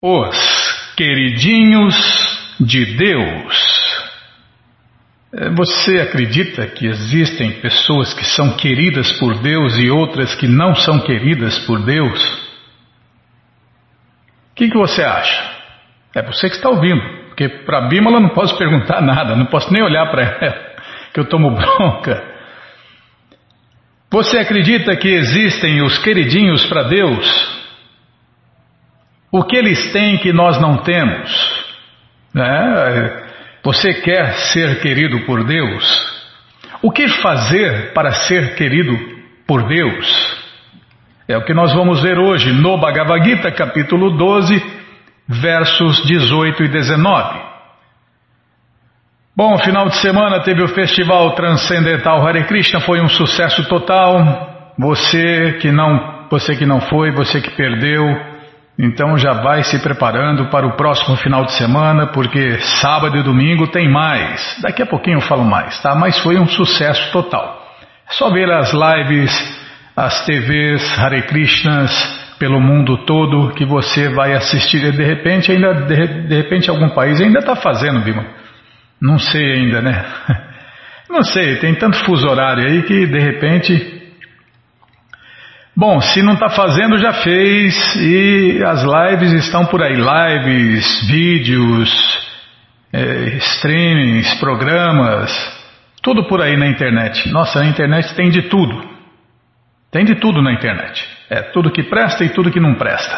Os queridinhos de Deus. É, você acredita que existem pessoas que são queridas por Deus e outras que não são queridas por Deus? O que, que você acha? É você que está ouvindo, porque para a Bímola não posso perguntar nada, não posso nem olhar para ela, que eu tomo bronca. Você acredita que existem os queridinhos para Deus? O que eles têm que nós não temos? É, você quer ser querido por Deus? O que fazer para ser querido por Deus? É o que nós vamos ver hoje no Bhagavad Gita, capítulo 12, versos 18 e 19. Bom, final de semana teve o Festival Transcendental Hare Krishna, foi um sucesso total. Você que não, você que não foi, você que perdeu, então já vai se preparando para o próximo final de semana, porque sábado e domingo tem mais. Daqui a pouquinho eu falo mais, tá? Mas foi um sucesso total. É só ver as lives, as TVs Hare Krishnas pelo mundo todo que você vai assistir. E de repente, ainda de, de repente algum país ainda está fazendo, Bima. Não sei ainda, né? Não sei, tem tanto fuso horário aí que de repente Bom, se não está fazendo, já fez e as lives estão por aí lives, vídeos, é, streamings, programas, tudo por aí na internet. Nossa, a internet tem de tudo. Tem de tudo na internet. É tudo que presta e tudo que não presta.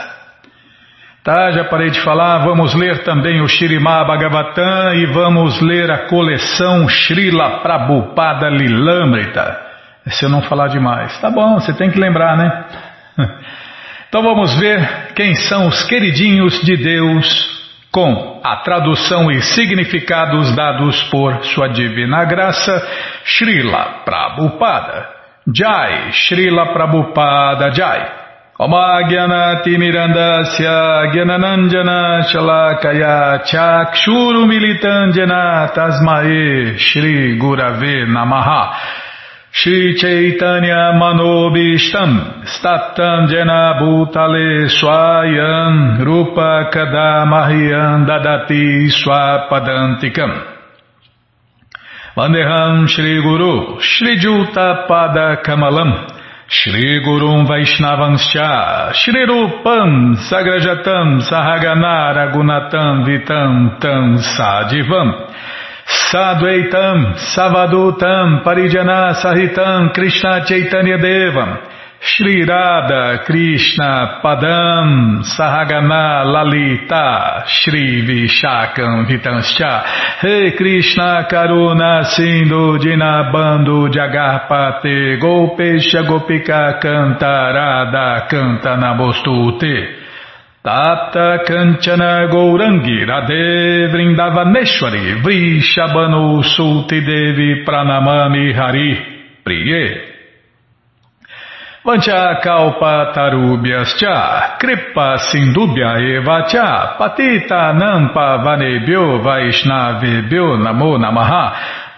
Tá, já parei de falar, vamos ler também o Shirimá Bhagavatam e vamos ler a coleção Srila Prabhupada Lilamrita se eu não falar demais. Tá bom, você tem que lembrar, né? Então vamos ver quem são os queridinhos de Deus com a tradução e significados dados por Sua Divina Graça, Srila Prabhupada. Jai, Srila Prabhupada Jai. Omagyanati Mirandasya Gyananandjana Shalakaya Chakshuru Militandjana Tasmae Shri Chaitanya Manobishtam Statam Jena Bhutale Swayam Rupa Kadamahyam Dadati Swapadantikam. Vandeham Shri Guru Shri Juta Pada Kamalam Shri Gurum Vaishnavanscha Shri Rupam Sagrajatam Sahagana Ragunatam Vitam Tam Sadivam Sadvaitam, Savadutam, Parijana Sahitam, Krishna Chaitanya Devam, Shri Radha Krishna Padam Sahagana Lalita Shri Vishakam Vitanscha Rei Krishna Karuna Sindhu Dinabando Jagarpate Gopesha Gopika Canta Namostute Tata Kanchana Gourangi Radhe Vrindavaneshwari Vrishabhanu Sulti Devi Pranamami Hari Priye. Vancha Kalpa Tarubhyascha Kripa Sindubhya Eva Cha Patita Nampa Vanebhyo Vaishnavebhyo Namo Namaha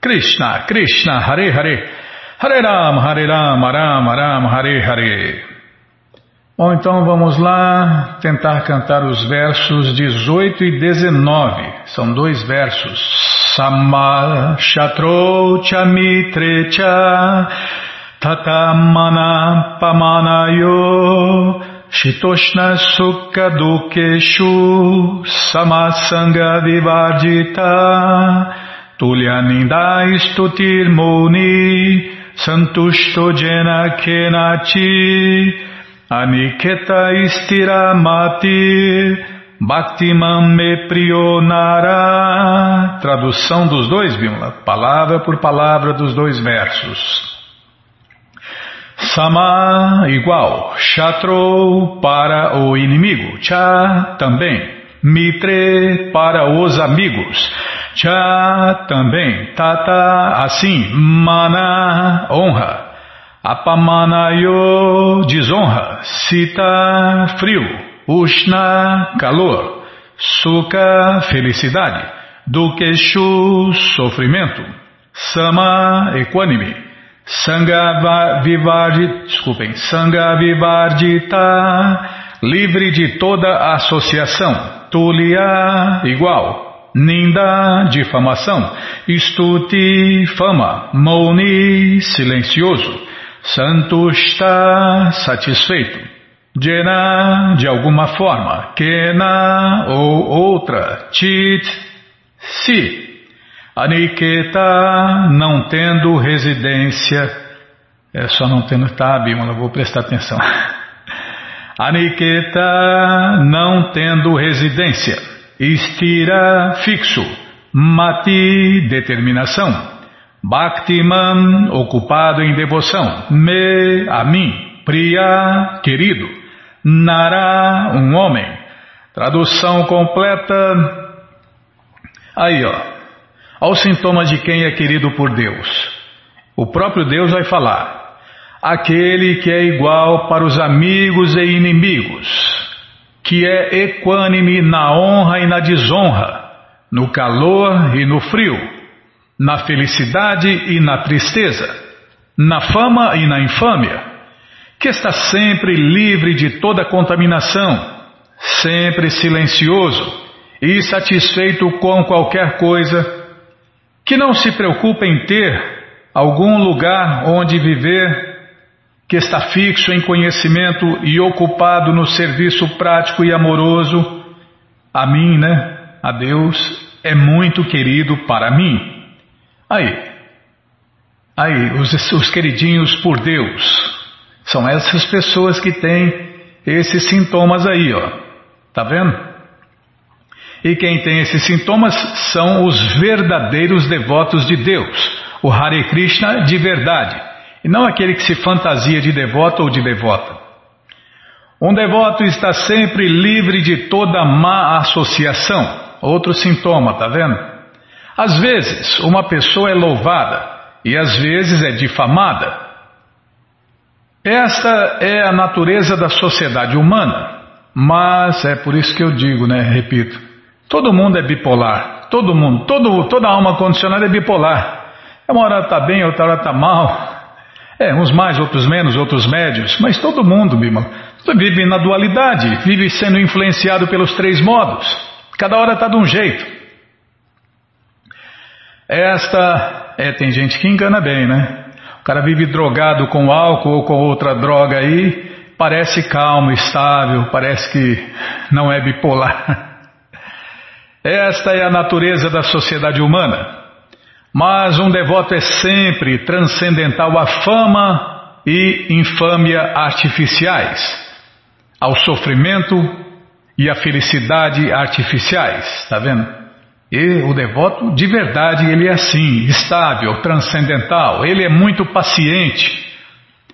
Krishna, Krishna, Hare Hare, Hare Ram, Hare Ram, Ram, Ram, Hare Hare. Bom, então vamos lá tentar cantar os versos 18 e 19. São dois versos. Sama Shatro Chamitre Cha Tatamana Pamanayo Shitoshna Sukha Dukeshu Samasanga Vivardita Tulyaninda Stutir Muni Santushto Jena Kenati Aniketa Istiramati Bhaktimam Me Prionara Tradução dos dois, Bimala, palavra por palavra dos dois versos. Sama igual, Shatro para o inimigo, Cha também. Mitre para os amigos. Cha também, Tata assim, Mana honra. Apamanayo desonra. Sita frio. Ushna calor. Sukha felicidade. Dukeshu sofrimento. Sama equânime. Sangha Vivardi, desculpem, Sangha Vivardita, livre de toda associação. Tulia, igual. Ninda, difamação. Stuti, fama. Mouni, silencioso. Santushta, satisfeito. Jena, de alguma forma. Kena, ou outra. Chit, si. Aniketa, não tendo residência. É só não tendo, tá, Bímola, vou prestar atenção. Aniketa, não tendo residência. Estira, fixo. Mati, determinação. Bhaktiman, ocupado em devoção. Me, a mim. Priya, querido. Nara, um homem. Tradução completa. Aí, ó. Aos sintomas de quem é querido por Deus. O próprio Deus vai falar aquele que é igual para os amigos e inimigos, que é equânime na honra e na desonra, no calor e no frio, na felicidade e na tristeza, na fama e na infâmia, que está sempre livre de toda contaminação, sempre silencioso e satisfeito com qualquer coisa, que não se preocupa em ter algum lugar onde viver que está fixo em conhecimento e ocupado no serviço prático e amoroso, a mim, né? A Deus é muito querido para mim. Aí, aí, os, os queridinhos por Deus são essas pessoas que têm esses sintomas aí, ó. Tá vendo? E quem tem esses sintomas são os verdadeiros devotos de Deus, o Hare Krishna de verdade e não aquele que se fantasia de devoto ou de devota. Um devoto está sempre livre de toda má associação. Outro sintoma, tá vendo? Às vezes, uma pessoa é louvada e às vezes é difamada. Esta é a natureza da sociedade humana. Mas é por isso que eu digo, né? Repito, todo mundo é bipolar. Todo mundo, todo, toda alma condicionada é bipolar. Uma hora está bem, outra hora está mal. É, uns mais, outros menos, outros médios, mas todo mundo, Bima, vive na dualidade, vive sendo influenciado pelos três modos. Cada hora está de um jeito. Esta, é, tem gente que engana bem, né? O cara vive drogado com álcool ou com outra droga aí, parece calmo, estável, parece que não é bipolar. Esta é a natureza da sociedade humana. Mas um devoto é sempre transcendental à fama e infâmia artificiais, ao sofrimento e à felicidade artificiais, está vendo? E o devoto de verdade ele é assim, estável, transcendental, ele é muito paciente.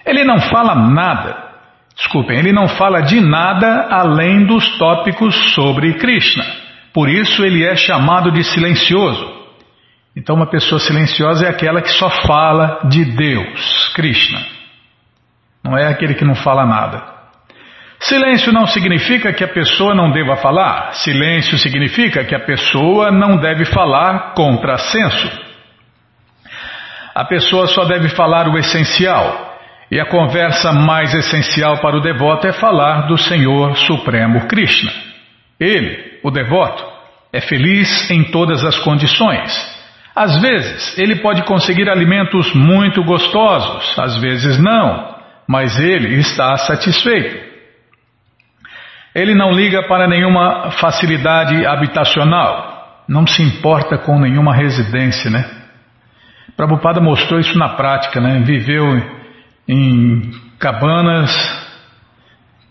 Ele não fala nada, desculpem, ele não fala de nada além dos tópicos sobre Krishna. Por isso ele é chamado de silencioso. Então, uma pessoa silenciosa é aquela que só fala de Deus, Krishna. Não é aquele que não fala nada. Silêncio não significa que a pessoa não deva falar. Silêncio significa que a pessoa não deve falar contra senso. A pessoa só deve falar o essencial. E a conversa mais essencial para o devoto é falar do Senhor Supremo Krishna. Ele, o devoto, é feliz em todas as condições. Às vezes, ele pode conseguir alimentos muito gostosos, às vezes não, mas ele está satisfeito. Ele não liga para nenhuma facilidade habitacional, não se importa com nenhuma residência, né? Prabhupada mostrou isso na prática, né? Viveu em cabanas,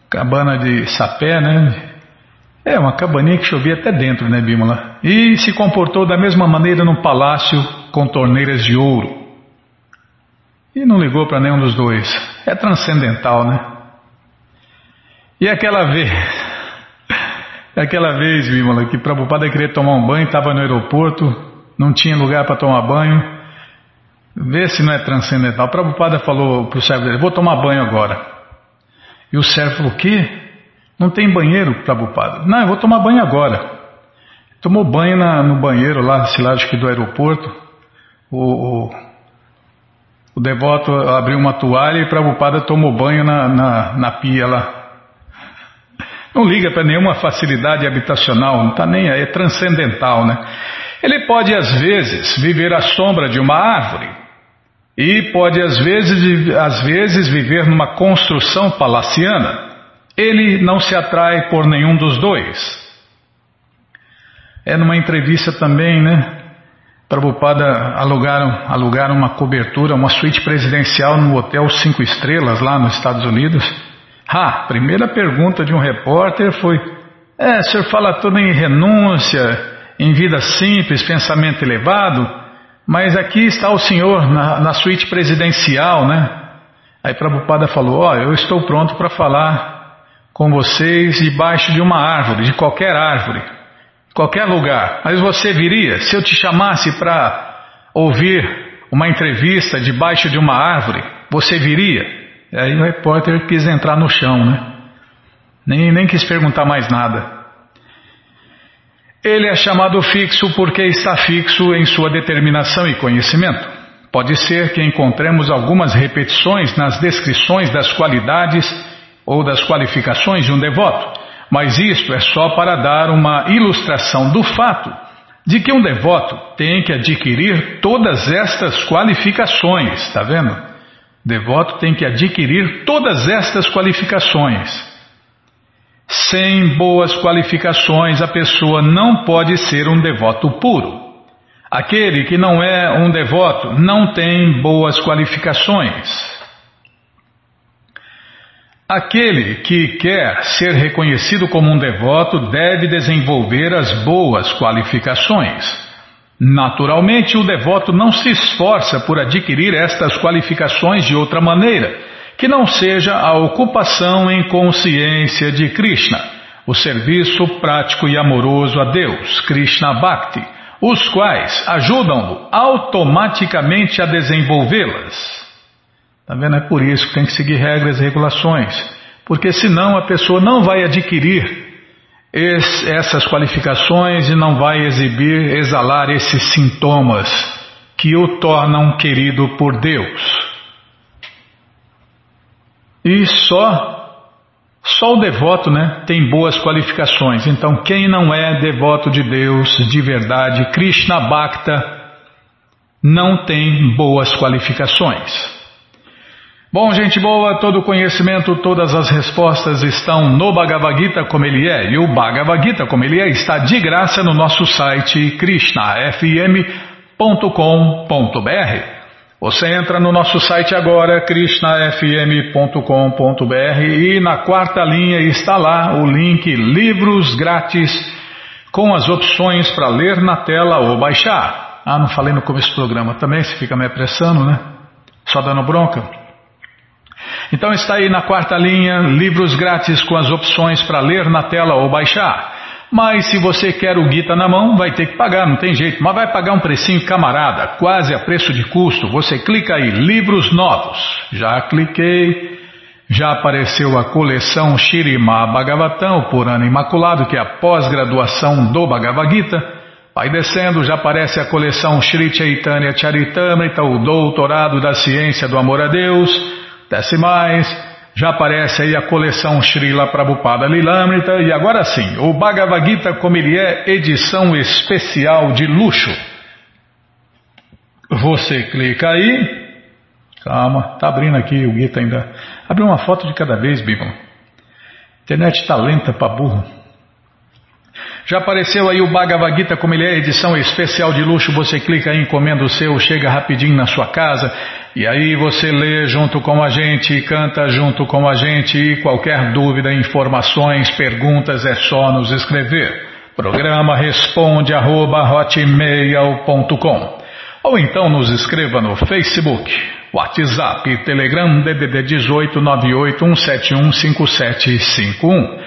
cabana de sapé, né? É, uma cabaninha que chovia até dentro, né, Bímola? E se comportou da mesma maneira num palácio com torneiras de ouro. E não ligou para nenhum dos dois. É transcendental, né? E aquela vez, Aquela vez, Bímola, que Prabhupada queria tomar um banho, estava no aeroporto, não tinha lugar para tomar banho. Vê se não é transcendental. Prabhupada falou para o servo dele, vou tomar banho agora. E o servo falou, o quê? Não tem banheiro, Prabhupada? Não, eu vou tomar banho agora. Tomou banho na, no banheiro lá, sei lá, acho que do aeroporto. O, o, o devoto abriu uma toalha e Prabhupada tomou banho na, na, na pia lá. Não liga para nenhuma facilidade habitacional, não está nem aí, é transcendental, né? Ele pode às vezes viver à sombra de uma árvore e pode às vezes, às vezes viver numa construção palaciana. Ele não se atrai por nenhum dos dois. É numa entrevista também, né? Prabhupada alugaram, alugaram uma cobertura, uma suíte presidencial no Hotel Cinco Estrelas lá nos Estados Unidos. Ah, primeira pergunta de um repórter foi: É, o senhor fala tudo em renúncia, em vida simples, pensamento elevado, mas aqui está o senhor na, na suíte presidencial, né? Aí Prabhupada falou: Ó, oh, eu estou pronto para falar com vocês debaixo de uma árvore, de qualquer árvore, qualquer lugar. Mas você viria se eu te chamasse para ouvir uma entrevista debaixo de uma árvore? Você viria? Aí o repórter quis entrar no chão, né? Nem, nem quis perguntar mais nada. Ele é chamado fixo porque está fixo em sua determinação e conhecimento. Pode ser que encontremos algumas repetições nas descrições das qualidades ou das qualificações de um devoto, mas isto é só para dar uma ilustração do fato de que um devoto tem que adquirir todas estas qualificações, está vendo? Devoto tem que adquirir todas estas qualificações. Sem boas qualificações, a pessoa não pode ser um devoto puro. Aquele que não é um devoto não tem boas qualificações. Aquele que quer ser reconhecido como um devoto deve desenvolver as boas qualificações. Naturalmente, o devoto não se esforça por adquirir estas qualificações de outra maneira, que não seja a ocupação em consciência de Krishna, o serviço prático e amoroso a Deus, Krishna Bhakti, os quais ajudam-no automaticamente a desenvolvê-las. Está vendo? É por isso que tem que seguir regras e regulações, porque senão a pessoa não vai adquirir essas qualificações e não vai exibir, exalar esses sintomas que o tornam querido por Deus. E só só o devoto, né, tem boas qualificações. Então, quem não é devoto de Deus de verdade, Krishna Bhakta, não tem boas qualificações. Bom, gente boa, todo o conhecimento, todas as respostas estão no Bhagavad Gita como ele é. E o Bhagavad Gita como ele é está de graça no nosso site krishnafm.com.br. Você entra no nosso site agora, krishnafm.com.br e na quarta linha está lá o link Livros Grátis com as opções para ler na tela ou baixar. Ah, não falei no começo do programa também, se fica me apressando, né? Só dando bronca. Então está aí na quarta linha, livros grátis com as opções para ler na tela ou baixar. Mas se você quer o Gita na mão, vai ter que pagar, não tem jeito. Mas vai pagar um precinho camarada, quase a preço de custo. Você clica aí, livros novos. Já cliquei. Já apareceu a coleção Shirima Bhagavatam, por ano imaculado, que é a pós-graduação do Bhagavad Gita. Vai descendo, já aparece a coleção Sri Chaitanya Charitamrita, o doutorado da ciência do amor a Deus. Desce mais, já aparece aí a coleção Srila Prabhupada Lilamrita e agora sim, o Bhagavad Gita como ele é, edição especial de luxo. Você clica aí, calma, tá abrindo aqui o Gita ainda. Abre uma foto de cada vez, Bíblia. Internet tá lenta para burro. Já apareceu aí o Bhagavad Gita como ele é, edição especial de luxo. Você clica aí, encomenda o seu, chega rapidinho na sua casa. E aí você lê junto com a gente, canta junto com a gente e qualquer dúvida, informações, perguntas é só nos escrever. Programa responde arroba, ou então nos escreva no Facebook, WhatsApp, Telegram DDD 18 58 171 5751.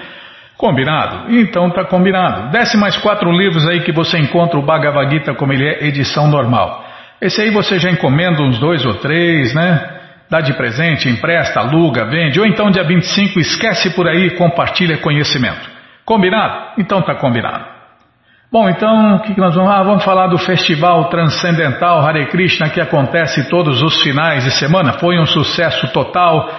Combinado? Então tá combinado. Desce mais quatro livros aí que você encontra o Bhagavad Gita como ele é, edição normal. Esse aí você já encomenda uns dois ou três, né? Dá de presente, empresta, aluga, vende, ou então dia 25 esquece por aí e compartilha conhecimento. Combinado? Então tá combinado. Bom, então o que, que nós vamos? Ah, vamos falar do Festival Transcendental Hare Krishna que acontece todos os finais de semana. Foi um sucesso total.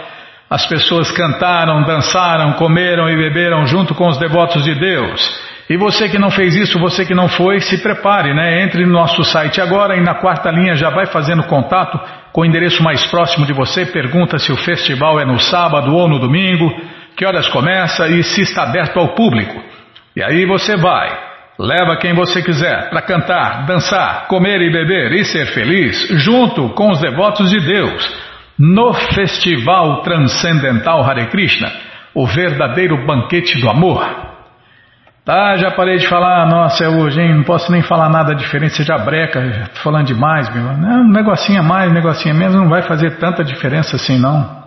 As pessoas cantaram, dançaram, comeram e beberam junto com os devotos de Deus. E você que não fez isso, você que não foi, se prepare, né? Entre no nosso site agora e na quarta linha já vai fazendo contato com o endereço mais próximo de você, pergunta se o festival é no sábado ou no domingo, que horas começa e se está aberto ao público. E aí você vai, leva quem você quiser para cantar, dançar, comer e beber e ser feliz, junto com os devotos de Deus, no Festival Transcendental Hare Krishna, o verdadeiro banquete do amor. Tá, já parei de falar, nossa, é hoje, hein? Não posso nem falar nada diferente, você já breca, já tô falando demais, meu. Não, um negocinho a mais, um negocinho a menos, não vai fazer tanta diferença assim, não.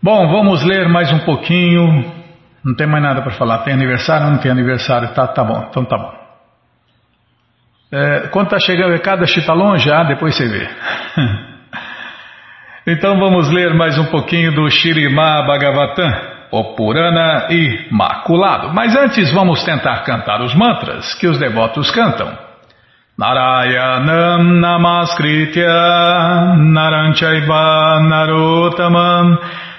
Bom, vamos ler mais um pouquinho. Não tem mais nada para falar. Tem aniversário? Não tem aniversário. Tá, tá bom, então tá bom. É, quando tá chegando o recado, a está longe? Ah, depois você vê. então vamos ler mais um pouquinho do Shirimá Bhagavatam o Purana Imaculado. Mas antes vamos tentar cantar os mantras que os devotos cantam. Narayanam Namaskritya Naranchaiva Narotamam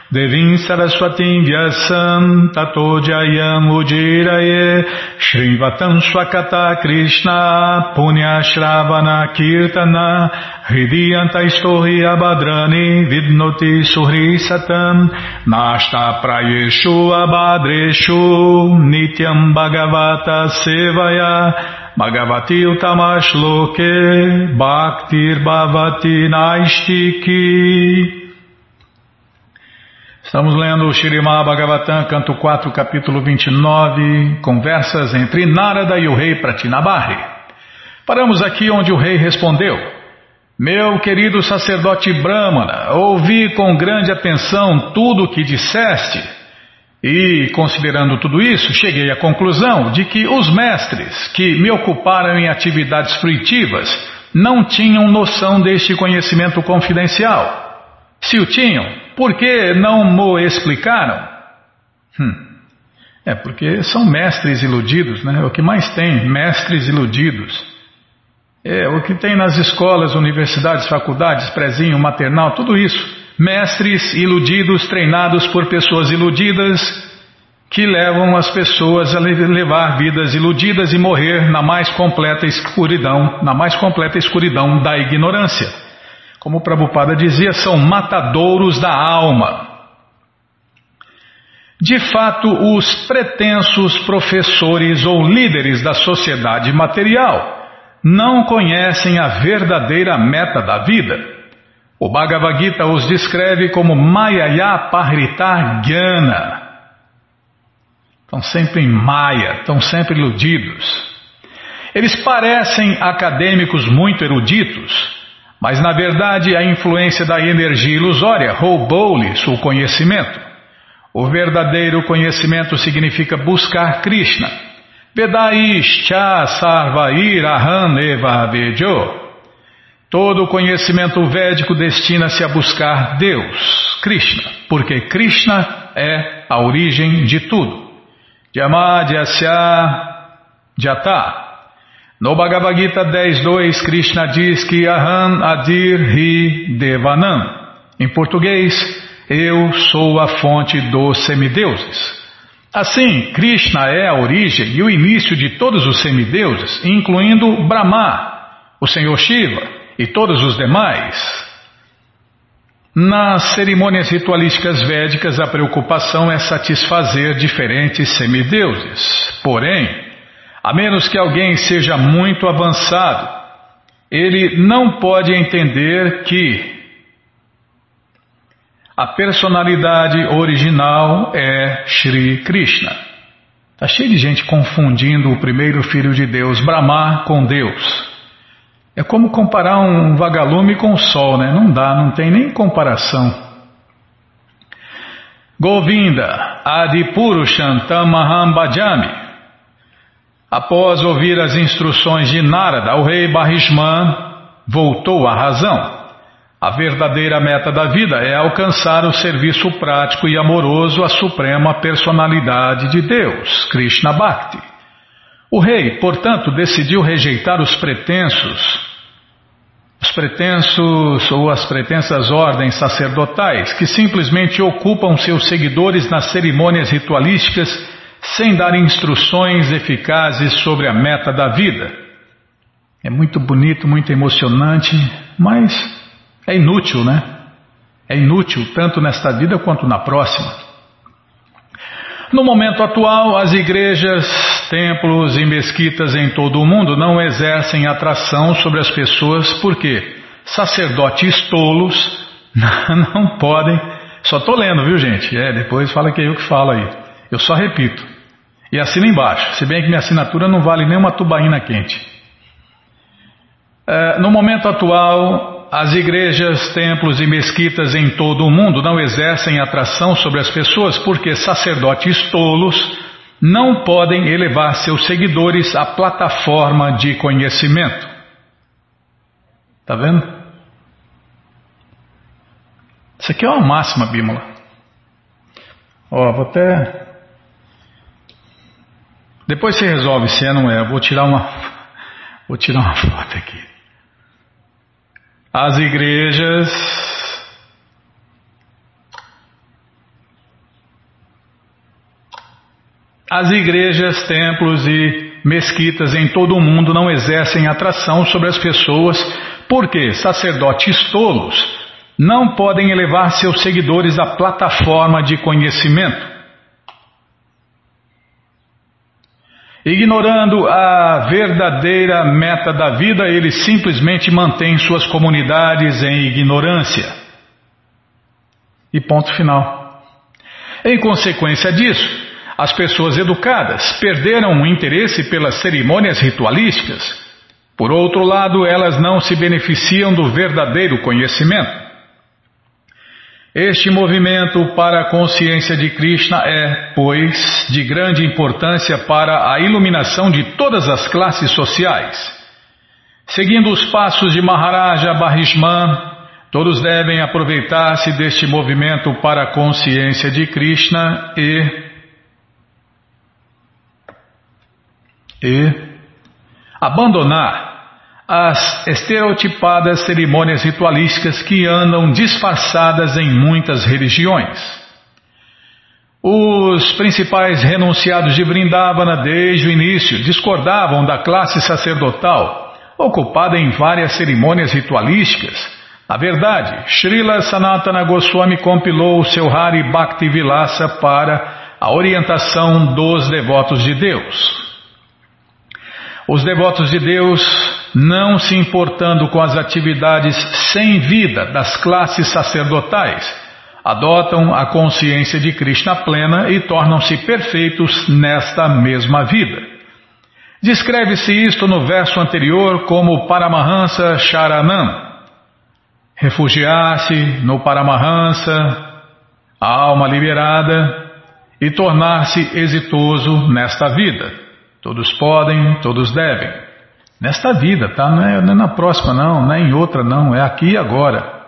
Devim Saraswatim Vyasam Tato Jayam Ujiraye Shrivatam Swakata Krishna Punya Shravana Kirtana Hridiyanta Istohi Abadrani Vidnoti Suhri Satam Nashta Prayeshu Abadreshu Nityam Bhagavata Sevaya Bhagavati Utamash Loke Bhaktir Bhavati Naistiki Estamos lendo o Shirimá Bhagavatam, canto 4, capítulo 29, conversas entre Narada e o rei Pratinabarri. Paramos aqui onde o rei respondeu: Meu querido sacerdote Brahmana, ouvi com grande atenção tudo o que disseste. E, considerando tudo isso, cheguei à conclusão de que os mestres que me ocuparam em atividades fruitivas não tinham noção deste conhecimento confidencial. Se o tinham, por que não mo explicaram? Hum. É porque são mestres iludidos, né? É o que mais tem, mestres iludidos. É o que tem nas escolas, universidades, faculdades, prezinho, maternal, tudo isso. Mestres iludidos treinados por pessoas iludidas que levam as pessoas a levar vidas iludidas e morrer na mais completa escuridão, na mais completa escuridão da ignorância. Como o Prabhupada dizia, são matadouros da alma. De fato, os pretensos professores ou líderes da sociedade material não conhecem a verdadeira meta da vida. O Bhagavad Gita os descreve como Mayaya Parita Gyana. Estão sempre em Maya, estão sempre iludidos. Eles parecem acadêmicos muito eruditos, mas na verdade a influência da energia ilusória roubou-lhes o conhecimento. O verdadeiro conhecimento significa buscar Krishna. Vedaishcha sarvair aham eva vejo. Todo conhecimento védico destina-se a buscar Deus, Krishna, porque Krishna é a origem de tudo. Yamadhyasya Jata no Bhagavad Gita 10.2, Krishna diz que Aham Adir Hi Devanam. Em português, eu sou a fonte dos semideuses. Assim, Krishna é a origem e o início de todos os semideuses, incluindo Brahma, o Senhor Shiva e todos os demais. Nas cerimônias ritualísticas védicas, a preocupação é satisfazer diferentes semideuses. Porém, a menos que alguém seja muito avançado, ele não pode entender que a personalidade original é Sri Krishna. Está cheio de gente confundindo o primeiro filho de Deus, Brahma, com Deus. É como comparar um vagalume com o sol, né? Não dá, não tem nem comparação. Govinda Adipurushantamaham Bhajami. Após ouvir as instruções de Narada, o rei Barishman voltou à razão. A verdadeira meta da vida é alcançar o serviço prático e amoroso à suprema personalidade de Deus, Krishna Bhakti. O rei, portanto, decidiu rejeitar os pretensos os pretensos ou as pretensas ordens sacerdotais que simplesmente ocupam seus seguidores nas cerimônias ritualísticas sem dar instruções eficazes sobre a meta da vida. É muito bonito, muito emocionante, mas é inútil, né? É inútil tanto nesta vida quanto na próxima. No momento atual, as igrejas, templos e mesquitas em todo o mundo não exercem atração sobre as pessoas porque sacerdotes tolos não podem. Só estou lendo, viu gente? É, depois fala que é eu que falo aí. Eu só repito. E assina embaixo, se bem que minha assinatura não vale nem uma tubaína quente. É, no momento atual, as igrejas, templos e mesquitas em todo o mundo não exercem atração sobre as pessoas porque sacerdotes tolos não podem elevar seus seguidores à plataforma de conhecimento. Está vendo? Isso aqui é uma máxima, Bímola. Ó, vou até. Depois você resolve se é ou não é. Vou tirar uma. Vou tirar uma foto aqui. As igrejas As igrejas, templos e mesquitas em todo o mundo não exercem atração sobre as pessoas porque sacerdotes tolos não podem elevar seus seguidores à plataforma de conhecimento. Ignorando a verdadeira meta da vida, eles simplesmente mantêm suas comunidades em ignorância. E ponto final. Em consequência disso, as pessoas educadas perderam o interesse pelas cerimônias ritualísticas. Por outro lado, elas não se beneficiam do verdadeiro conhecimento. Este movimento para a consciência de Krishna é, pois, de grande importância para a iluminação de todas as classes sociais. Seguindo os passos de Maharaja Barishman, todos devem aproveitar-se deste movimento para a consciência de Krishna e, e abandonar as estereotipadas cerimônias ritualísticas que andam disfarçadas em muitas religiões. Os principais renunciados de Vrindavana desde o início discordavam da classe sacerdotal, ocupada em várias cerimônias ritualísticas. A verdade, Srila Sanatana Goswami compilou o seu Hari Bhakti Vilasa para a orientação dos devotos de Deus. Os devotos de Deus não se importando com as atividades sem vida das classes sacerdotais, adotam a consciência de Krishna plena e tornam-se perfeitos nesta mesma vida. Descreve-se isto no verso anterior como Paramahansa Sharanam. Refugiar-se no Paramahansa, a alma liberada, e tornar-se exitoso nesta vida. Todos podem, todos devem. Nesta vida, tá? Não é, não é na próxima, não, não é em outra, não, é aqui e agora.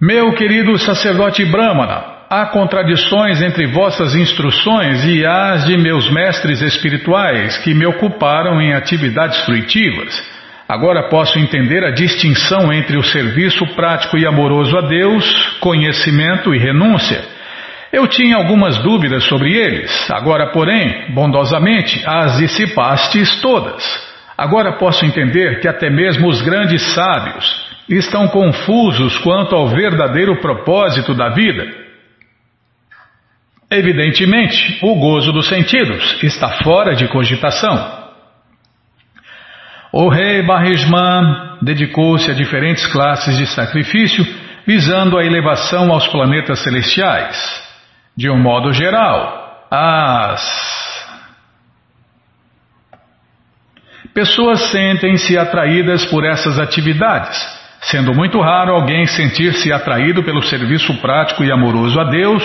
Meu querido sacerdote Brahmana, há contradições entre vossas instruções e as de meus mestres espirituais que me ocuparam em atividades fruitivas. Agora posso entender a distinção entre o serviço prático e amoroso a Deus, conhecimento e renúncia. Eu tinha algumas dúvidas sobre eles, agora, porém, bondosamente, as dissipastes todas. Agora posso entender que até mesmo os grandes sábios estão confusos quanto ao verdadeiro propósito da vida. Evidentemente, o gozo dos sentidos está fora de cogitação. O rei Barrisman dedicou-se a diferentes classes de sacrifício, visando a elevação aos planetas celestiais. De um modo geral, as pessoas sentem-se atraídas por essas atividades, sendo muito raro alguém sentir-se atraído pelo serviço prático e amoroso a Deus,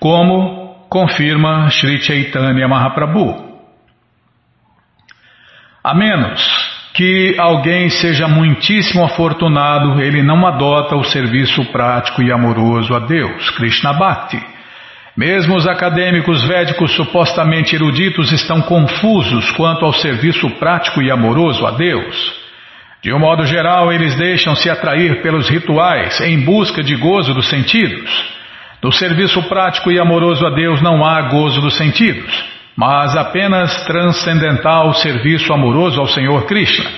como confirma Sri Chaitanya Mahaprabhu. A menos que alguém seja muitíssimo afortunado, ele não adota o serviço prático e amoroso a Deus, Krishna Bhakti. Mesmo os acadêmicos védicos supostamente eruditos estão confusos quanto ao serviço prático e amoroso a Deus. De um modo geral, eles deixam-se atrair pelos rituais em busca de gozo dos sentidos. No serviço prático e amoroso a Deus não há gozo dos sentidos, mas apenas transcendental serviço amoroso ao Senhor Krishna.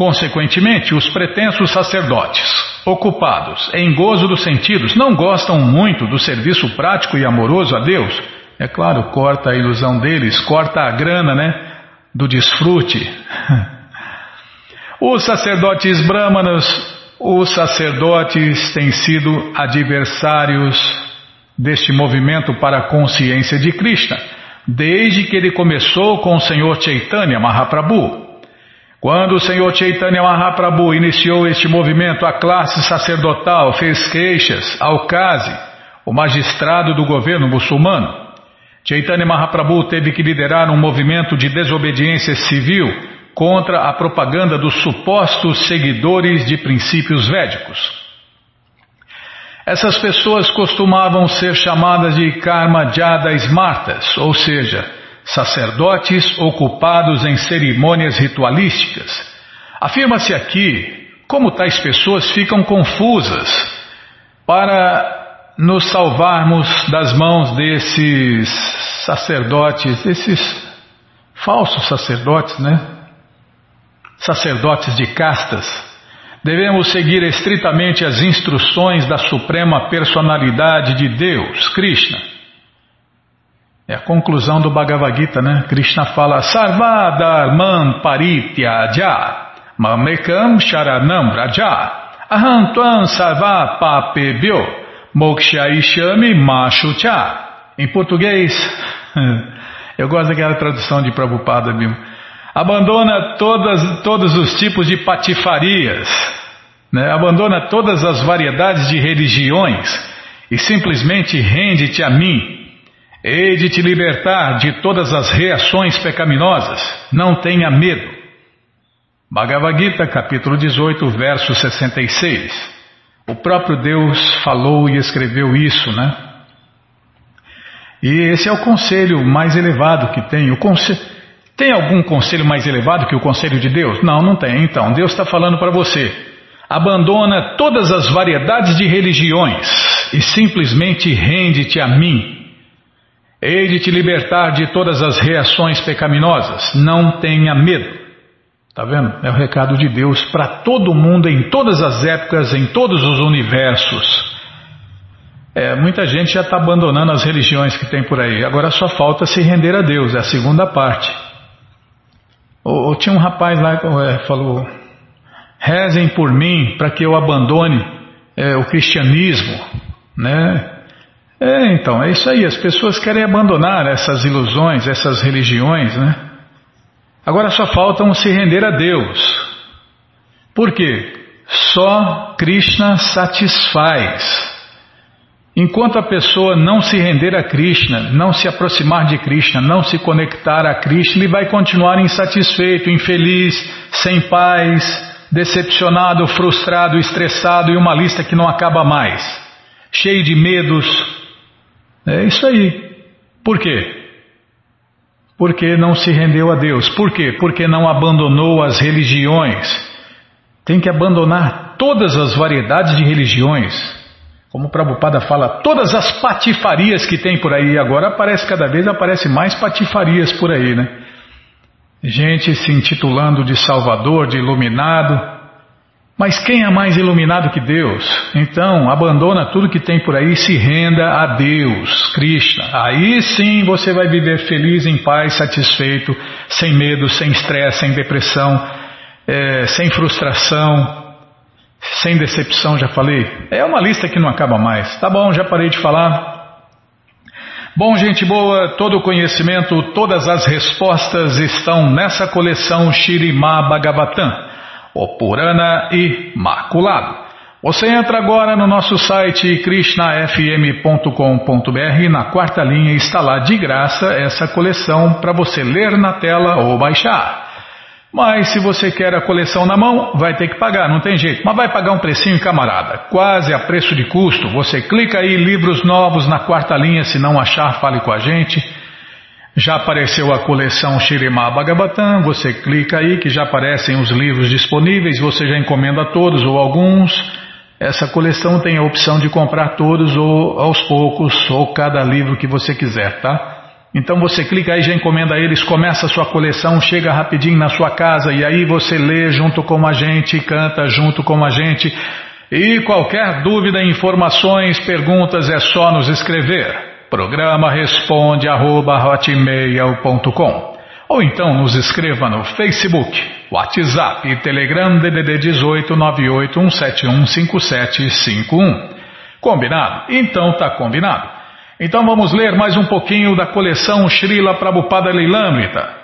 Consequentemente, os pretensos sacerdotes, ocupados em gozo dos sentidos, não gostam muito do serviço prático e amoroso a Deus. É claro, corta a ilusão deles, corta a grana, né? Do desfrute. Os sacerdotes brahmanas, os sacerdotes têm sido adversários deste movimento para a consciência de Krishna, desde que ele começou com o Senhor Chaitanya Mahaprabhu. Quando o Senhor Chaitanya Mahaprabhu iniciou este movimento, a classe sacerdotal fez queixas ao Kazi, o magistrado do governo muçulmano. Chaitanya Mahaprabhu teve que liderar um movimento de desobediência civil contra a propaganda dos supostos seguidores de princípios védicos. Essas pessoas costumavam ser chamadas de karma jada smartas, ou seja, sacerdotes ocupados em cerimônias ritualísticas. Afirma-se aqui como tais pessoas ficam confusas para nos salvarmos das mãos desses sacerdotes, desses falsos sacerdotes, né? sacerdotes de castas, devemos seguir estritamente as instruções da Suprema Personalidade de Deus, Krishna. É a conclusão do Bhagavad Gita, né? Krishna fala Sarvadharman Parityaja Mamekam Sharanam Raja Aham Sarva Papebyo Mokshaishami Machucha Em português, eu gosto daquela tradução de Prabhupada, viu? abandona todas, todos os tipos de patifarias, né? abandona todas as variedades de religiões e simplesmente rende-te a mim. Hei de te libertar de todas as reações pecaminosas, não tenha medo. Bhagavad Gita, capítulo 18, verso 66. O próprio Deus falou e escreveu isso, né? E esse é o conselho mais elevado que tem. O conselho. Tem algum conselho mais elevado que o conselho de Deus? Não, não tem. Então, Deus está falando para você. Abandona todas as variedades de religiões e simplesmente rende-te a mim. Hei de te libertar de todas as reações pecaminosas. Não tenha medo. Está vendo? É o recado de Deus para todo mundo, em todas as épocas, em todos os universos. É, muita gente já está abandonando as religiões que tem por aí. Agora só falta se render a Deus, é a segunda parte. Ou, ou tinha um rapaz lá que é, falou: rezem por mim para que eu abandone é, o cristianismo, né? É, então, é isso aí. As pessoas querem abandonar essas ilusões, essas religiões, né? Agora só faltam se render a Deus. Por quê? Só Krishna satisfaz. Enquanto a pessoa não se render a Krishna, não se aproximar de Krishna, não se conectar a Krishna, ele vai continuar insatisfeito, infeliz, sem paz, decepcionado, frustrado, estressado e uma lista que não acaba mais, cheio de medos. É isso aí. Por quê? Porque não se rendeu a Deus. Por quê? Porque não abandonou as religiões. Tem que abandonar todas as variedades de religiões. Como o Prabhupada fala, todas as patifarias que tem por aí agora aparece cada vez aparece mais patifarias por aí, né? Gente se intitulando de Salvador, de iluminado. Mas quem é mais iluminado que Deus? Então, abandona tudo que tem por aí e se renda a Deus, Krishna. Aí sim você vai viver feliz, em paz, satisfeito, sem medo, sem estresse, sem depressão, é, sem frustração, sem decepção, já falei. É uma lista que não acaba mais. Tá bom, já parei de falar. Bom, gente boa, todo o conhecimento, todas as respostas estão nessa coleção Shirima Bhagavatam, o Purana Imaculado. Você entra agora no nosso site krishnafm.com.br na quarta linha está lá de graça essa coleção para você ler na tela ou baixar. Mas se você quer a coleção na mão, vai ter que pagar, não tem jeito. Mas vai pagar um precinho, camarada, quase a preço de custo. Você clica aí, livros novos na quarta linha, se não achar, fale com a gente. Já apareceu a coleção Shirimá Bhagavatam, você clica aí que já aparecem os livros disponíveis, você já encomenda todos ou alguns. Essa coleção tem a opção de comprar todos ou aos poucos, ou cada livro que você quiser, tá? Então você clica aí, já encomenda eles, começa a sua coleção, chega rapidinho na sua casa e aí você lê junto com a gente, canta junto com a gente. E qualquer dúvida, informações, perguntas é só nos escrever. Programa responde arroba, ou então nos escreva no Facebook, WhatsApp e Telegram DDD 18 981715751. Combinado? Então tá combinado. Então vamos ler mais um pouquinho da coleção Srila Prabhupada Lilamrita.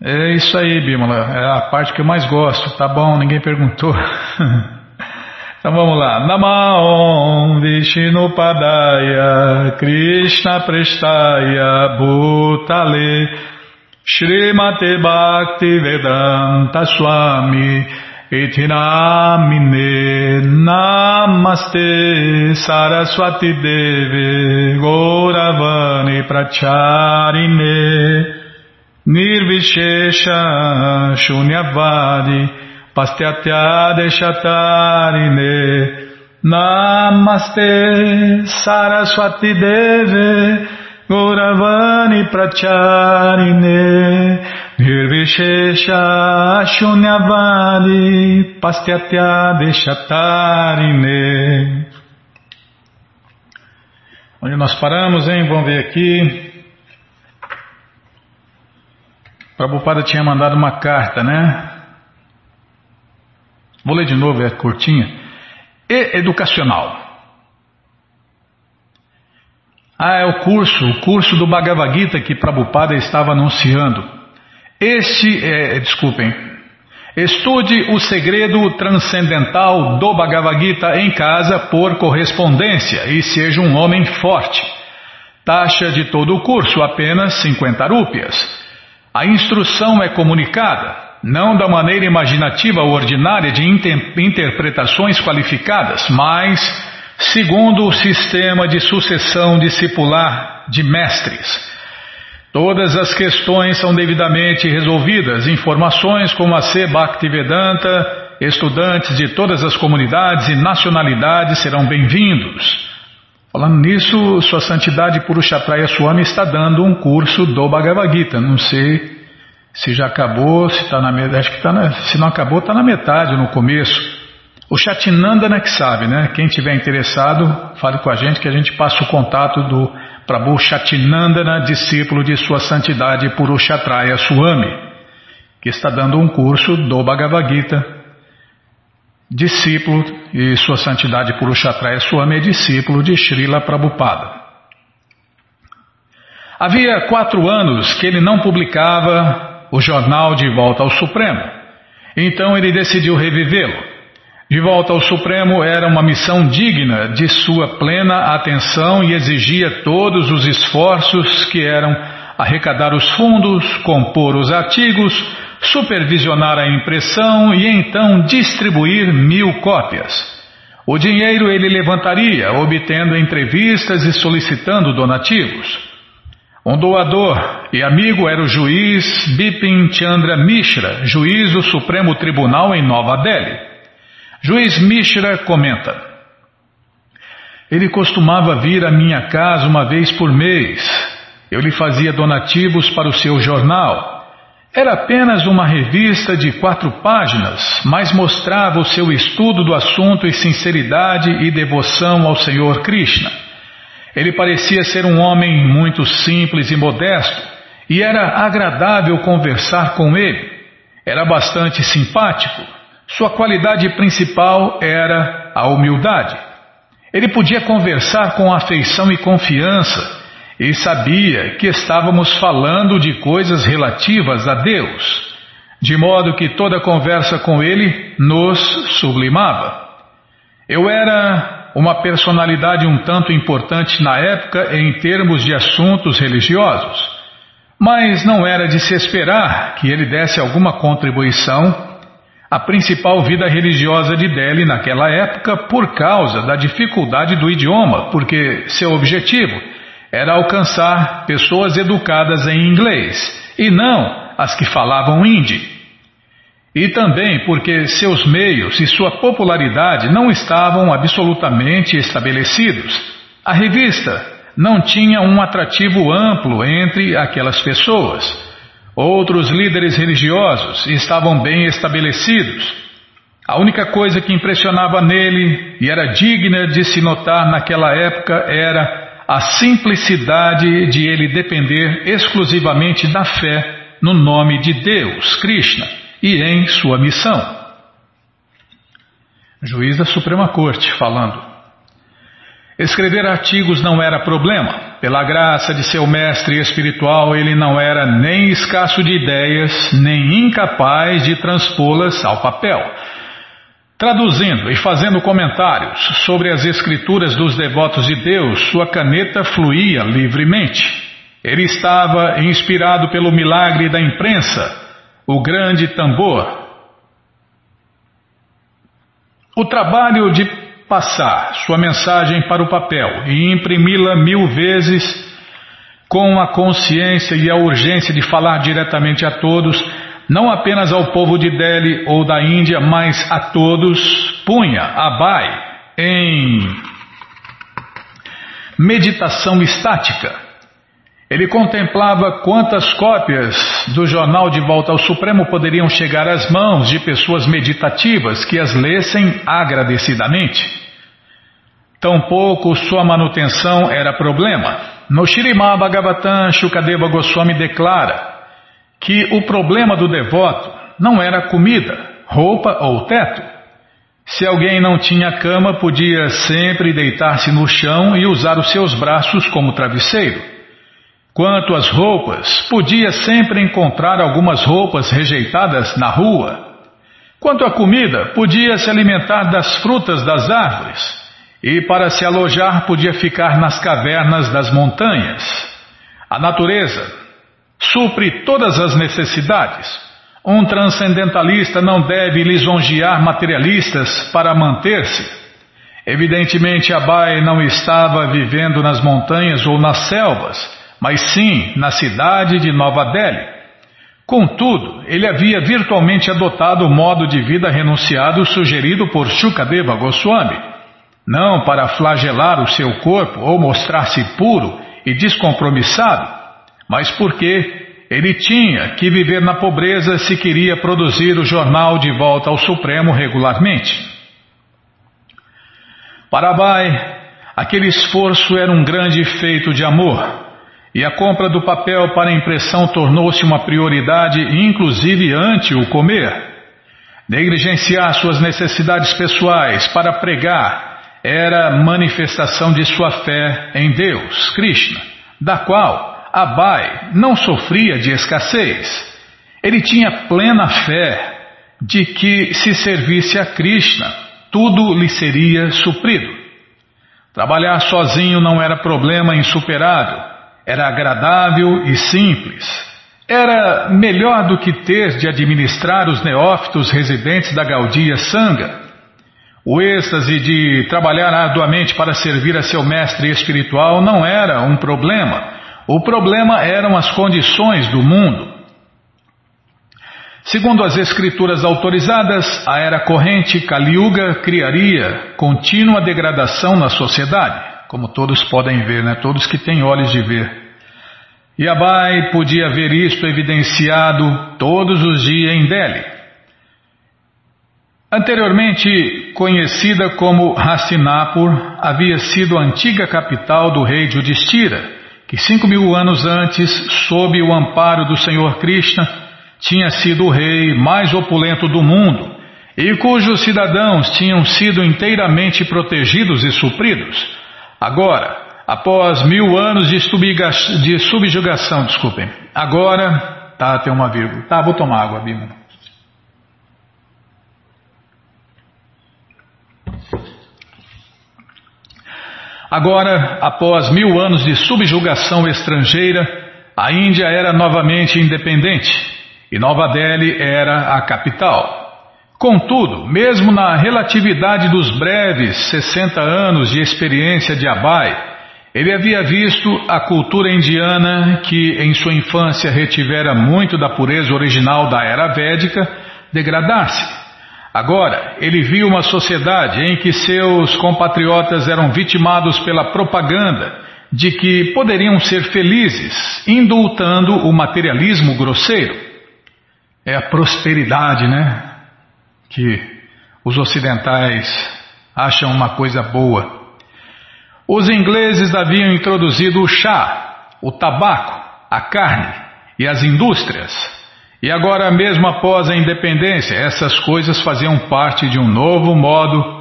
É isso aí, Bimala, é a parte que eu mais gosto. Tá bom, ninguém perguntou. então vamos lá. Namaon Vishnu Padaya Krishna Prestaya Bhutale Srimate Bhakti Vedanta Swami Itinamine Namaste Saraswati Deve Gauravani Pracharine Nirvishesha Shunyavadi Pastyatya Namaste Saraswati Deve Gauravani Pracharine Nirvishesha Shunyavadi Pastyatya Deshatarine Onde nós paramos, hein? Vamos ver aqui. Prabhupada tinha mandado uma carta, né? Vou ler de novo, é curtinha. E educacional. Ah, é o curso, o curso do Bhagavad Gita que Prabhupada estava anunciando. Este, é, desculpem, estude o segredo transcendental do Bhagavad Gita em casa por correspondência e seja um homem forte. Taxa de todo o curso apenas 50 rúpias. A instrução é comunicada, não da maneira imaginativa ou ordinária de inter interpretações qualificadas, mas segundo o sistema de sucessão discipular de mestres. Todas as questões são devidamente resolvidas. Informações como a C. Bhaktivedanta, estudantes de todas as comunidades e nacionalidades serão bem-vindos. Falando nisso, Sua Santidade Purushatraya Swami está dando um curso do Bhagavad Gita. Não sei se já acabou, se está na metade. Acho que está na, se não acabou, está na metade, no começo. O Chatinandana que sabe, né? Quem tiver interessado, fale com a gente que a gente passa o contato do Prabhu Chatinandana, discípulo de Sua Santidade Purushatraya Swami, que está dando um curso do Bhagavad Gita. Discípulo e Sua Santidade Purushatraya Swami é discípulo de Srila Prabhupada. Havia quatro anos que ele não publicava o jornal De Volta ao Supremo. Então ele decidiu revivê-lo. De volta ao Supremo era uma missão digna de sua plena atenção e exigia todos os esforços que eram arrecadar os fundos, compor os artigos, supervisionar a impressão e então distribuir mil cópias. O dinheiro ele levantaria, obtendo entrevistas e solicitando donativos. Um doador e amigo era o juiz Bipin Chandra Mishra, juiz do Supremo Tribunal em Nova Delhi. Juiz Mishra comenta: Ele costumava vir à minha casa uma vez por mês. Eu lhe fazia donativos para o seu jornal. Era apenas uma revista de quatro páginas, mas mostrava o seu estudo do assunto e sinceridade e devoção ao Senhor Krishna. Ele parecia ser um homem muito simples e modesto, e era agradável conversar com ele. Era bastante simpático sua qualidade principal era a humildade. Ele podia conversar com afeição e confiança e sabia que estávamos falando de coisas relativas a Deus, de modo que toda conversa com ele nos sublimava. Eu era uma personalidade um tanto importante na época em termos de assuntos religiosos, mas não era de se esperar que ele desse alguma contribuição à principal vida religiosa de Delhi naquela época por causa da dificuldade do idioma, porque seu objetivo era alcançar pessoas educadas em inglês e não as que falavam hindi. E também porque seus meios e sua popularidade não estavam absolutamente estabelecidos. A revista não tinha um atrativo amplo entre aquelas pessoas. Outros líderes religiosos estavam bem estabelecidos. A única coisa que impressionava nele e era digna de se notar naquela época era a simplicidade de ele depender exclusivamente da fé no nome de Deus, Krishna e em sua missão. Juiz da Suprema Corte falando. Escrever artigos não era problema. Pela graça de seu mestre espiritual, ele não era nem escasso de ideias, nem incapaz de transpô-las ao papel. Traduzindo e fazendo comentários sobre as escrituras dos devotos de Deus, sua caneta fluía livremente. Ele estava inspirado pelo milagre da imprensa o grande tambor. O trabalho de passar sua mensagem para o papel e imprimi-la mil vezes com a consciência e a urgência de falar diretamente a todos, não apenas ao povo de Delhi ou da Índia, mas a todos, punha Abai em meditação estática ele contemplava quantas cópias do jornal De Volta ao Supremo poderiam chegar às mãos de pessoas meditativas que as lessem agradecidamente. Tampouco sua manutenção era problema. No Shirimá Bhagavatam, Shukadeva Goswami declara que o problema do devoto não era comida, roupa ou teto. Se alguém não tinha cama, podia sempre deitar-se no chão e usar os seus braços como travesseiro. Quanto às roupas, podia sempre encontrar algumas roupas rejeitadas na rua. Quanto à comida, podia se alimentar das frutas das árvores. E para se alojar, podia ficar nas cavernas das montanhas. A natureza supre todas as necessidades. Um transcendentalista não deve lisonjear materialistas para manter-se. Evidentemente, Abai não estava vivendo nas montanhas ou nas selvas mas sim na cidade de Nova Delhi. Contudo, ele havia virtualmente adotado o modo de vida renunciado sugerido por Shukadeva Goswami, não para flagelar o seu corpo ou mostrar-se puro e descompromissado, mas porque ele tinha que viver na pobreza se queria produzir o jornal de volta ao Supremo regularmente. Para Bai, aquele esforço era um grande feito de amor e a compra do papel para impressão tornou-se uma prioridade, inclusive ante o comer. Negligenciar suas necessidades pessoais para pregar era manifestação de sua fé em Deus, Krishna, da qual Abai não sofria de escassez. Ele tinha plena fé de que, se servisse a Krishna, tudo lhe seria suprido. Trabalhar sozinho não era problema insuperável era agradável e simples. Era melhor do que ter de administrar os neófitos residentes da Gaudia Sanga. O êxtase de trabalhar arduamente para servir a seu mestre espiritual não era um problema. O problema eram as condições do mundo. Segundo as escrituras autorizadas, a era corrente Kali Yuga criaria contínua degradação na sociedade como todos podem ver, né? todos que têm olhos de ver. E Abai podia ver isto evidenciado todos os dias em Delhi. Anteriormente conhecida como Hastinapur, havia sido a antiga capital do rei Judistira, que cinco mil anos antes, sob o amparo do Senhor Krishna, tinha sido o rei mais opulento do mundo e cujos cidadãos tinham sido inteiramente protegidos e supridos. Agora, após mil anos de, de subjugação, desculpem, agora, tá, tem uma vírgula. Tá, vou tomar água, Bima. Agora, após mil anos de subjugação estrangeira, a Índia era novamente independente e Nova Delhi era a capital. Contudo, mesmo na relatividade dos breves 60 anos de experiência de Abai, ele havia visto a cultura indiana, que em sua infância retivera muito da pureza original da era védica, degradar-se. Agora, ele viu uma sociedade em que seus compatriotas eram vitimados pela propaganda de que poderiam ser felizes, indultando o materialismo grosseiro. É a prosperidade, né? Que os ocidentais acham uma coisa boa. Os ingleses haviam introduzido o chá, o tabaco, a carne e as indústrias. E agora, mesmo após a independência, essas coisas faziam parte de um novo modo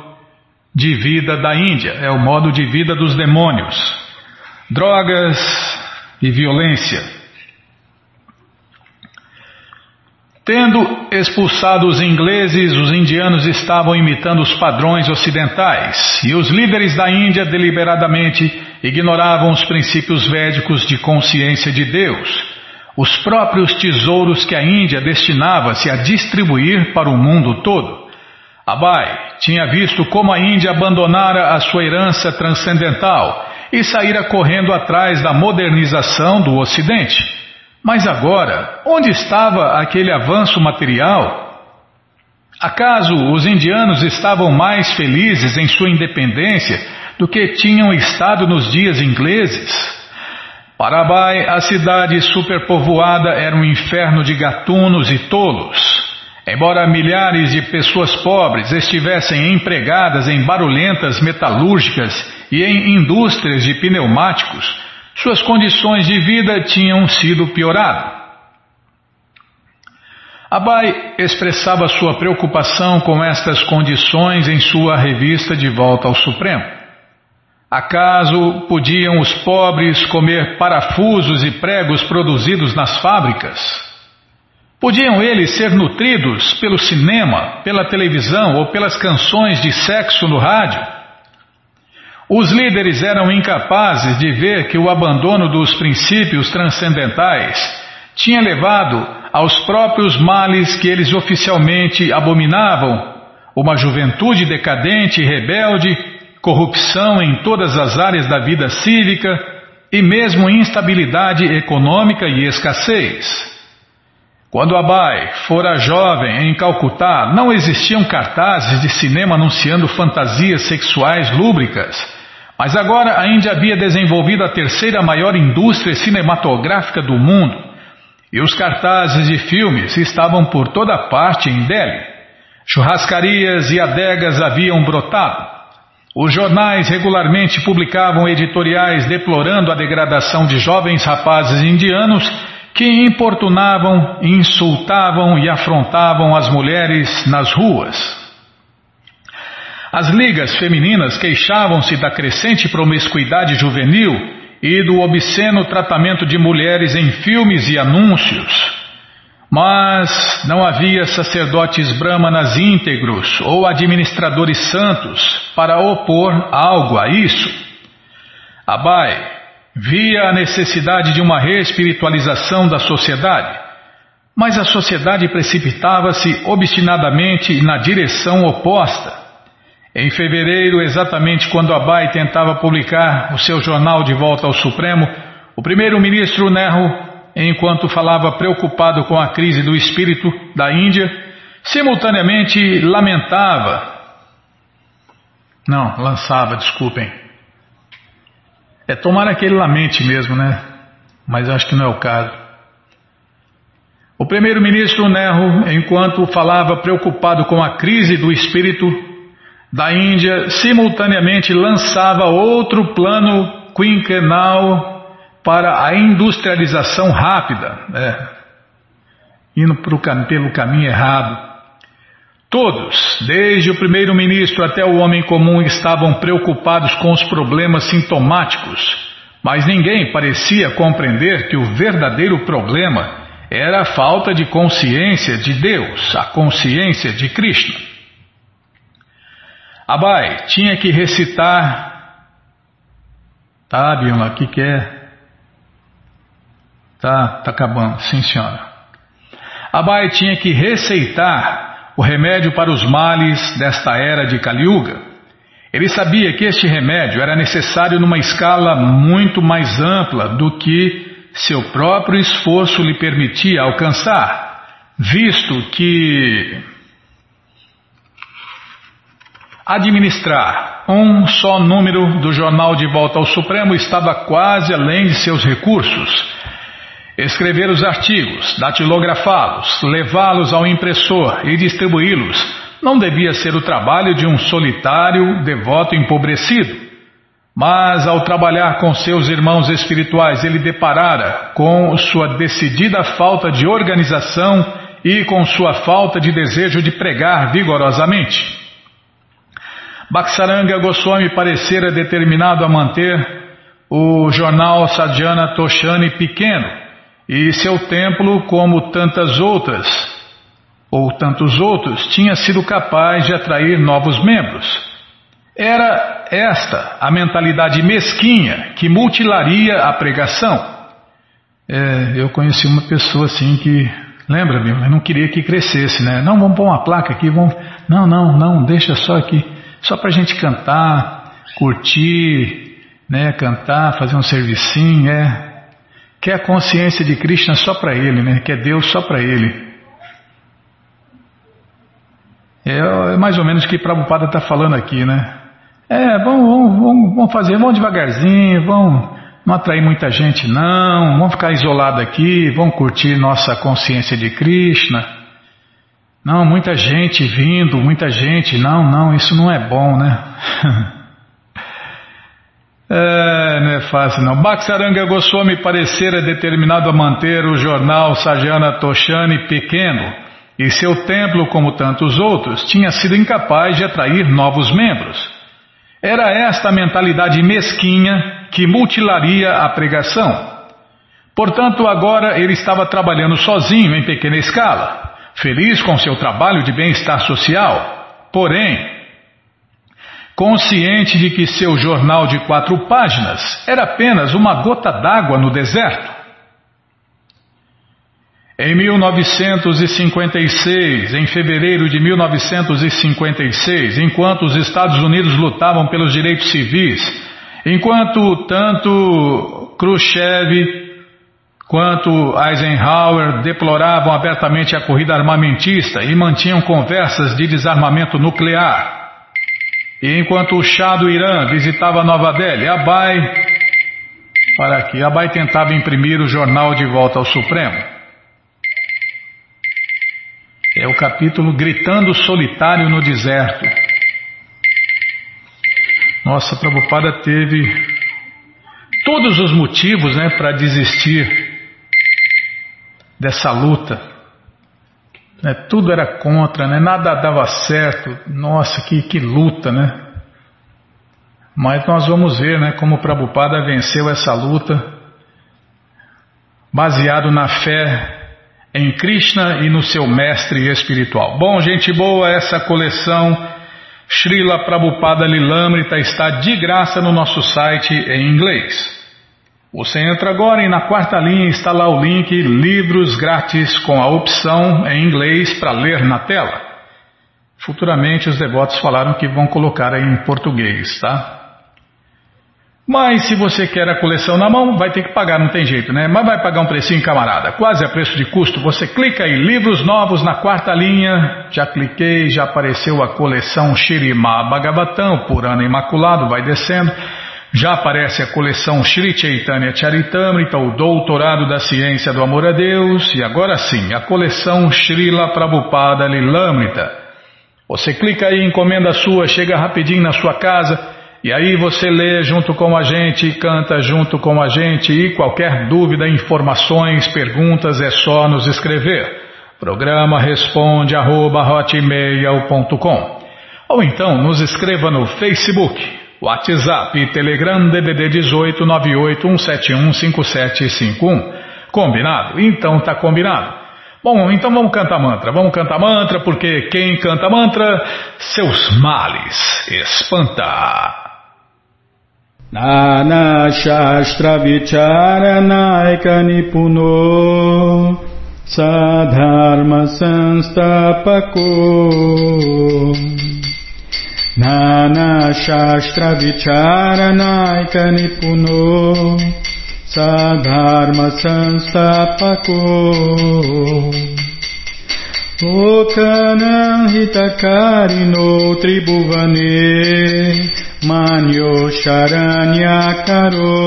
de vida da Índia. É o modo de vida dos demônios. Drogas e violência. Tendo expulsado os ingleses, os indianos estavam imitando os padrões ocidentais, e os líderes da Índia deliberadamente ignoravam os princípios védicos de consciência de Deus, os próprios tesouros que a Índia destinava-se a distribuir para o mundo todo. Abai tinha visto como a Índia abandonara a sua herança transcendental e saíra correndo atrás da modernização do Ocidente. Mas agora, onde estava aquele avanço material? Acaso os indianos estavam mais felizes em sua independência do que tinham estado nos dias ingleses? Parabai, a cidade superpovoada, era um inferno de gatunos e tolos. Embora milhares de pessoas pobres estivessem empregadas em barulhentas metalúrgicas e em indústrias de pneumáticos, suas condições de vida tinham sido pioradas. Abai expressava sua preocupação com estas condições em sua revista De Volta ao Supremo. Acaso podiam os pobres comer parafusos e pregos produzidos nas fábricas? Podiam eles ser nutridos pelo cinema, pela televisão ou pelas canções de sexo no rádio? Os líderes eram incapazes de ver que o abandono dos princípios transcendentais tinha levado aos próprios males que eles oficialmente abominavam: uma juventude decadente e rebelde, corrupção em todas as áreas da vida cívica e mesmo instabilidade econômica e escassez. Quando Abai fora jovem em Calcutá, não existiam cartazes de cinema anunciando fantasias sexuais lúbricas. Mas agora a Índia havia desenvolvido a terceira maior indústria cinematográfica do mundo e os cartazes de filmes estavam por toda parte em Delhi. Churrascarias e adegas haviam brotado. Os jornais regularmente publicavam editoriais deplorando a degradação de jovens rapazes indianos que importunavam, insultavam e afrontavam as mulheres nas ruas. As ligas femininas queixavam-se da crescente promiscuidade juvenil e do obsceno tratamento de mulheres em filmes e anúncios. Mas não havia sacerdotes brahmanas íntegros ou administradores santos para opor algo a isso. Abai via a necessidade de uma reespiritualização da sociedade, mas a sociedade precipitava-se obstinadamente na direção oposta. Em fevereiro, exatamente quando Abai tentava publicar o seu jornal de volta ao Supremo, o primeiro-ministro Nehru, enquanto falava preocupado com a crise do espírito da Índia, simultaneamente lamentava. Não, lançava, desculpem. É tomar aquele lamente mesmo, né? Mas acho que não é o caso. O primeiro-ministro Nehru, enquanto falava preocupado com a crise do espírito da Índia simultaneamente lançava outro plano quinquenal para a industrialização rápida, é, indo pro, pelo caminho errado. Todos, desde o primeiro-ministro até o homem comum, estavam preocupados com os problemas sintomáticos, mas ninguém parecia compreender que o verdadeiro problema era a falta de consciência de Deus, a consciência de Krishna. Abai tinha que recitar Tá, Bima, o que, que é? Tá, tá acabando, sim senhora. Abai tinha que receitar o remédio para os males desta era de Kaliuga. Ele sabia que este remédio era necessário numa escala muito mais ampla do que seu próprio esforço lhe permitia alcançar, visto que administrar um só número do jornal de volta ao Supremo estava quase além de seus recursos. Escrever os artigos, datilografá-los, levá-los ao impressor e distribuí-los não devia ser o trabalho de um solitário devoto empobrecido. Mas ao trabalhar com seus irmãos espirituais, ele deparara com sua decidida falta de organização e com sua falta de desejo de pregar vigorosamente. Baksaranga Goswami parecera determinado a manter o jornal Sadhana Toshani pequeno e seu templo, como tantas outras, ou tantos outros, tinha sido capaz de atrair novos membros. Era esta a mentalidade mesquinha que mutilaria a pregação. É, eu conheci uma pessoa assim que, lembra-me, não queria que crescesse, né? Não, vamos pôr uma placa aqui, vamos. Não, não, não, deixa só aqui só para a gente cantar, curtir, né, cantar, fazer um servicinho, é. Quer a consciência de Krishna só para ele, né? Quer Deus só para ele. É, é, mais ou menos o que Prabhupada está falando aqui, né? É, vamos, vamos, vamos fazer, vamos devagarzinho, vamos não atrair muita gente não, vamos ficar isolado aqui, vamos curtir nossa consciência de Krishna. Não, muita gente vindo, muita gente. Não, não, isso não é bom, né? é, não é fácil não. Bhaksaranga Goswami parecera determinado a manter o jornal Sajana Toshani pequeno e seu templo, como tantos outros, tinha sido incapaz de atrair novos membros. Era esta mentalidade mesquinha que mutilaria a pregação. Portanto, agora ele estava trabalhando sozinho em pequena escala feliz com seu trabalho de bem-estar social, porém, consciente de que seu jornal de quatro páginas era apenas uma gota d'água no deserto. Em 1956, em fevereiro de 1956, enquanto os Estados Unidos lutavam pelos direitos civis, enquanto tanto Khrushchev Quanto Eisenhower deploravam abertamente a corrida armamentista e mantinham conversas de desarmamento nuclear. E enquanto o Shah do Irã visitava Nova Delhi, Abai, para aqui, Abai tentava imprimir o jornal de volta ao Supremo. É o capítulo Gritando Solitário no Deserto. Nossa, Prabhupada teve todos os motivos né, para desistir dessa luta. Né? Tudo era contra, né? nada dava certo. Nossa, que, que luta, né? Mas nós vamos ver né, como Prabhupada venceu essa luta baseado na fé em Krishna e no seu mestre espiritual. Bom, gente boa, essa coleção Srila Prabhupada Lilamrita está de graça no nosso site em inglês. Você entra agora e na quarta linha está lá o link Livros Grátis com a opção em inglês para ler na tela. Futuramente os devotos falaram que vão colocar em português, tá? Mas se você quer a coleção na mão, vai ter que pagar, não tem jeito, né? Mas vai pagar um precinho, camarada, quase a preço de custo. Você clica aí, livros novos na quarta linha. Já cliquei, já apareceu a coleção Shirima Bhagavatam, por ano imaculado, vai descendo. Já aparece a coleção Sri Chaitanya Charitamrita, o Doutorado da Ciência do Amor a Deus, e agora sim, a coleção Srila Prabhupada Lilamrita. Você clica aí, encomenda sua, chega rapidinho na sua casa, e aí você lê junto com a gente, canta junto com a gente, e qualquer dúvida, informações, perguntas, é só nos escrever. Programa responde arroba, Ou então nos escreva no Facebook WhatsApp e Telegram DDD 18 981715751. Combinado? Então tá combinado. Bom, então vamos cantar mantra. Vamos cantar mantra porque quem canta mantra, seus males espanta. Nana Shastra नानाशास्त्रविचारनायकनिपुनो साधर्मसंस्थापको लोकनहितकारिणो त्रिभुवने मान्यो शरण्याकरो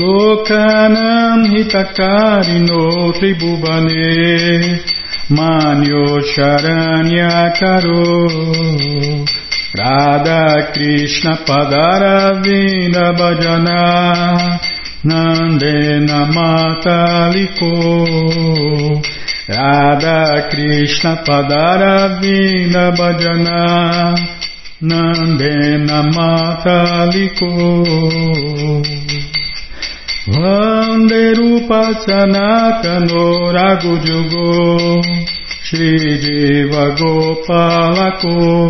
लोकनं हितकारिणो त्रिभुवने Manyo Charanya Karo Radha Krishna Padaravinda Bhajana Nandena Mataliko Radha Krishna Padaravinda Bhajana Nandena Mataliko Vande Rupa Sanatano Ragujugo Shri Jiva Gopalako.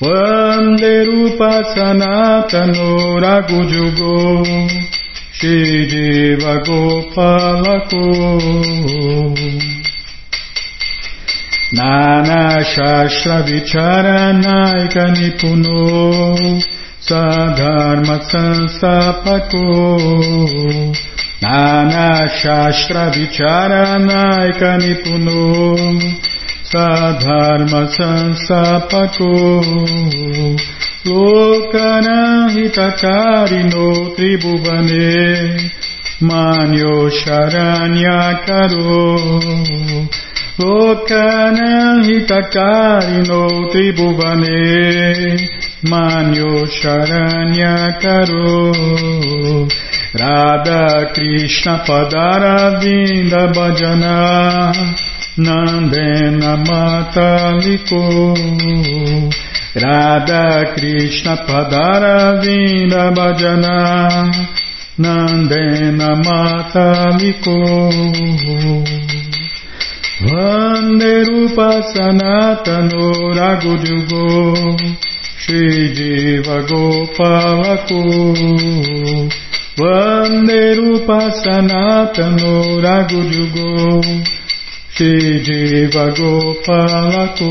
Vande Rupa Sanatano Ragujugo Shri Jiva Gopalako. Nana Shastra Vicharanaika Nipuno Sadharma Sansapako Nana Shastra Vicharanaika Nipuno Sadharma Sansapako Lokanahita Karino Tribhuvane Manyo Charanyakaro Lokanahita Karino Tribhuvane Manyo Manyo Manyo Sharanyakaro Radha Krishna Padaravinda Bhajana Nandena Mataliko Radha Krishna Padaravinda Bhajana Nandena Mataliko Vande Rupa Sanatano Ragujugo Shri Jiva Gopalaku Vanderupa Sanatano Ragudyugo Shri Jiva Gopalaku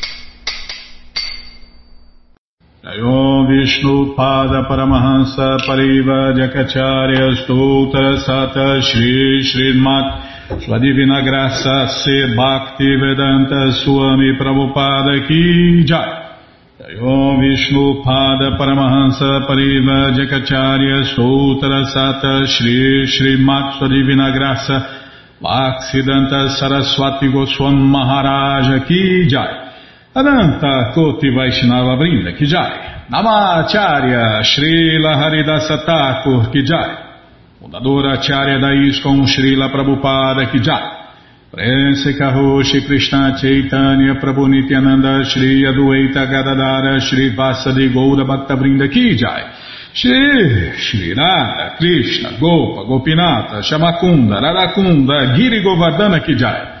Om Vishnu Pada Paramahansa Pariva Jakacharya Stoutra Sata Shri Srimat. Sua Divina Graça Se Bhakti Vedanta Swami Prabhupada Ki Jai. Om Vishnu Pada Paramahansa Pariva Jakacharya Stoutra Sata Shri Srimat. Sua Divina Graça Saraswati Goswam Maharaja Ki Jai Ananta Koti Vaishnava Brinda Kijai, Namacharya Srila Haridasa Thakur Kijai, Fundadora Acharya da ISKCON Srila Prabhupada Kijai, Prense Karoshi Krishna Chaitanya Prabhu Nityananda Shri Adueita Gadadara Shri Vasadi Goura Bhakta Brinda Kijai, Shri Shri Radha Krishna Gopa Gopinata Shamakunda Radakunda Giri Govardhana Kijai,